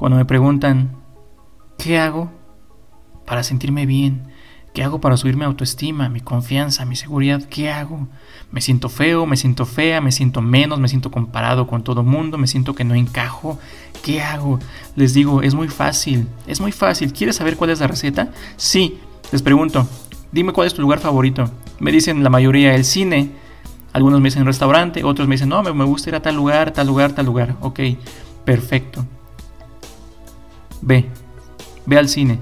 Cuando me preguntan, ¿qué hago para sentirme bien? ¿Qué hago para subir mi autoestima, mi confianza, mi seguridad? ¿Qué hago? Me siento feo, me siento fea, me siento menos, me siento comparado con todo mundo, me siento que no encajo. ¿Qué hago? Les digo, es muy fácil, es muy fácil. ¿Quieres saber cuál es la receta? Sí. Les pregunto, dime cuál es tu lugar favorito. Me dicen la mayoría el cine. Algunos me dicen restaurante, otros me dicen, no, me gusta ir a tal lugar, tal lugar, tal lugar. Ok, perfecto. Ve, ve al cine.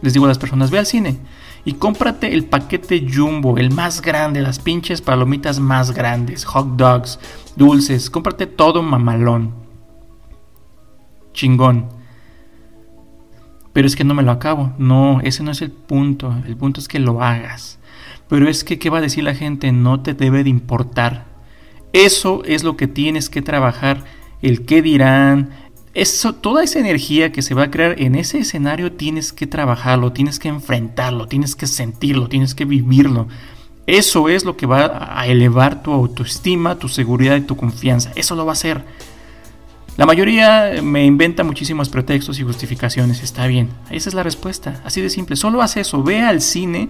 Les digo a las personas, ve al cine y cómprate el paquete jumbo, el más grande, las pinches palomitas más grandes, hot dogs, dulces, cómprate todo mamalón. Chingón. Pero es que no me lo acabo. No, ese no es el punto. El punto es que lo hagas. Pero es que, ¿qué va a decir la gente? No te debe de importar. Eso es lo que tienes que trabajar. El qué dirán, eso, toda esa energía que se va a crear en ese escenario tienes que trabajarlo, tienes que enfrentarlo, tienes que sentirlo, tienes que vivirlo. Eso es lo que va a elevar tu autoestima, tu seguridad y tu confianza. Eso lo va a hacer. La mayoría me inventa muchísimos pretextos y justificaciones. Está bien. Esa es la respuesta. Así de simple. Solo haz eso. Ve al cine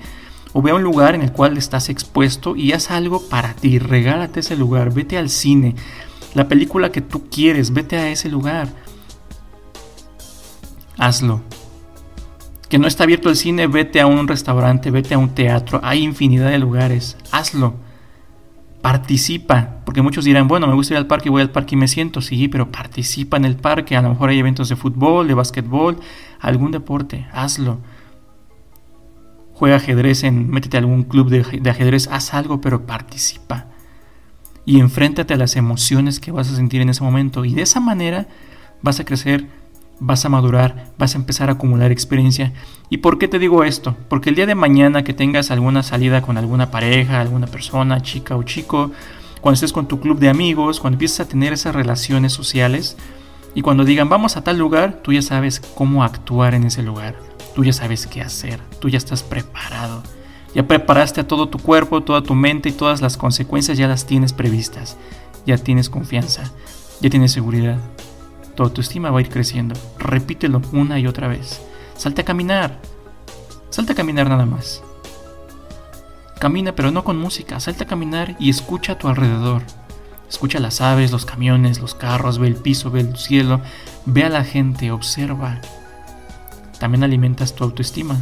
o ve a un lugar en el cual estás expuesto y haz algo para ti. Regálate ese lugar. Vete al cine. La película que tú quieres. Vete a ese lugar hazlo. Que no está abierto el cine, vete a un restaurante, vete a un teatro, hay infinidad de lugares, hazlo. Participa, porque muchos dirán, bueno, me gusta ir al parque, voy al parque y me siento, sí, pero participa en el parque, a lo mejor hay eventos de fútbol, de básquetbol, algún deporte, hazlo. Juega ajedrez, en, métete a algún club de, de ajedrez, haz algo, pero participa. Y enfréntate a las emociones que vas a sentir en ese momento. Y de esa manera vas a crecer vas a madurar, vas a empezar a acumular experiencia. ¿Y por qué te digo esto? Porque el día de mañana que tengas alguna salida con alguna pareja, alguna persona, chica o chico, cuando estés con tu club de amigos, cuando empieces a tener esas relaciones sociales y cuando digan vamos a tal lugar, tú ya sabes cómo actuar en ese lugar, tú ya sabes qué hacer, tú ya estás preparado. Ya preparaste a todo tu cuerpo, toda tu mente y todas las consecuencias ya las tienes previstas. Ya tienes confianza, ya tienes seguridad tu autoestima va a ir creciendo. Repítelo una y otra vez. Salte a caminar. Salte a caminar nada más. Camina pero no con música. Salte a caminar y escucha a tu alrededor. Escucha las aves, los camiones, los carros, ve el piso, ve el cielo, ve a la gente, observa. También alimentas tu autoestima.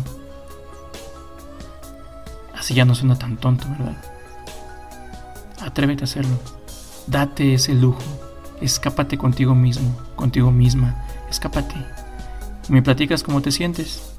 Así ya no suena tan tonto, ¿verdad? Atrévete a hacerlo. Date ese lujo. Escápate contigo mismo, contigo misma. Escápate. ¿Me platicas cómo te sientes?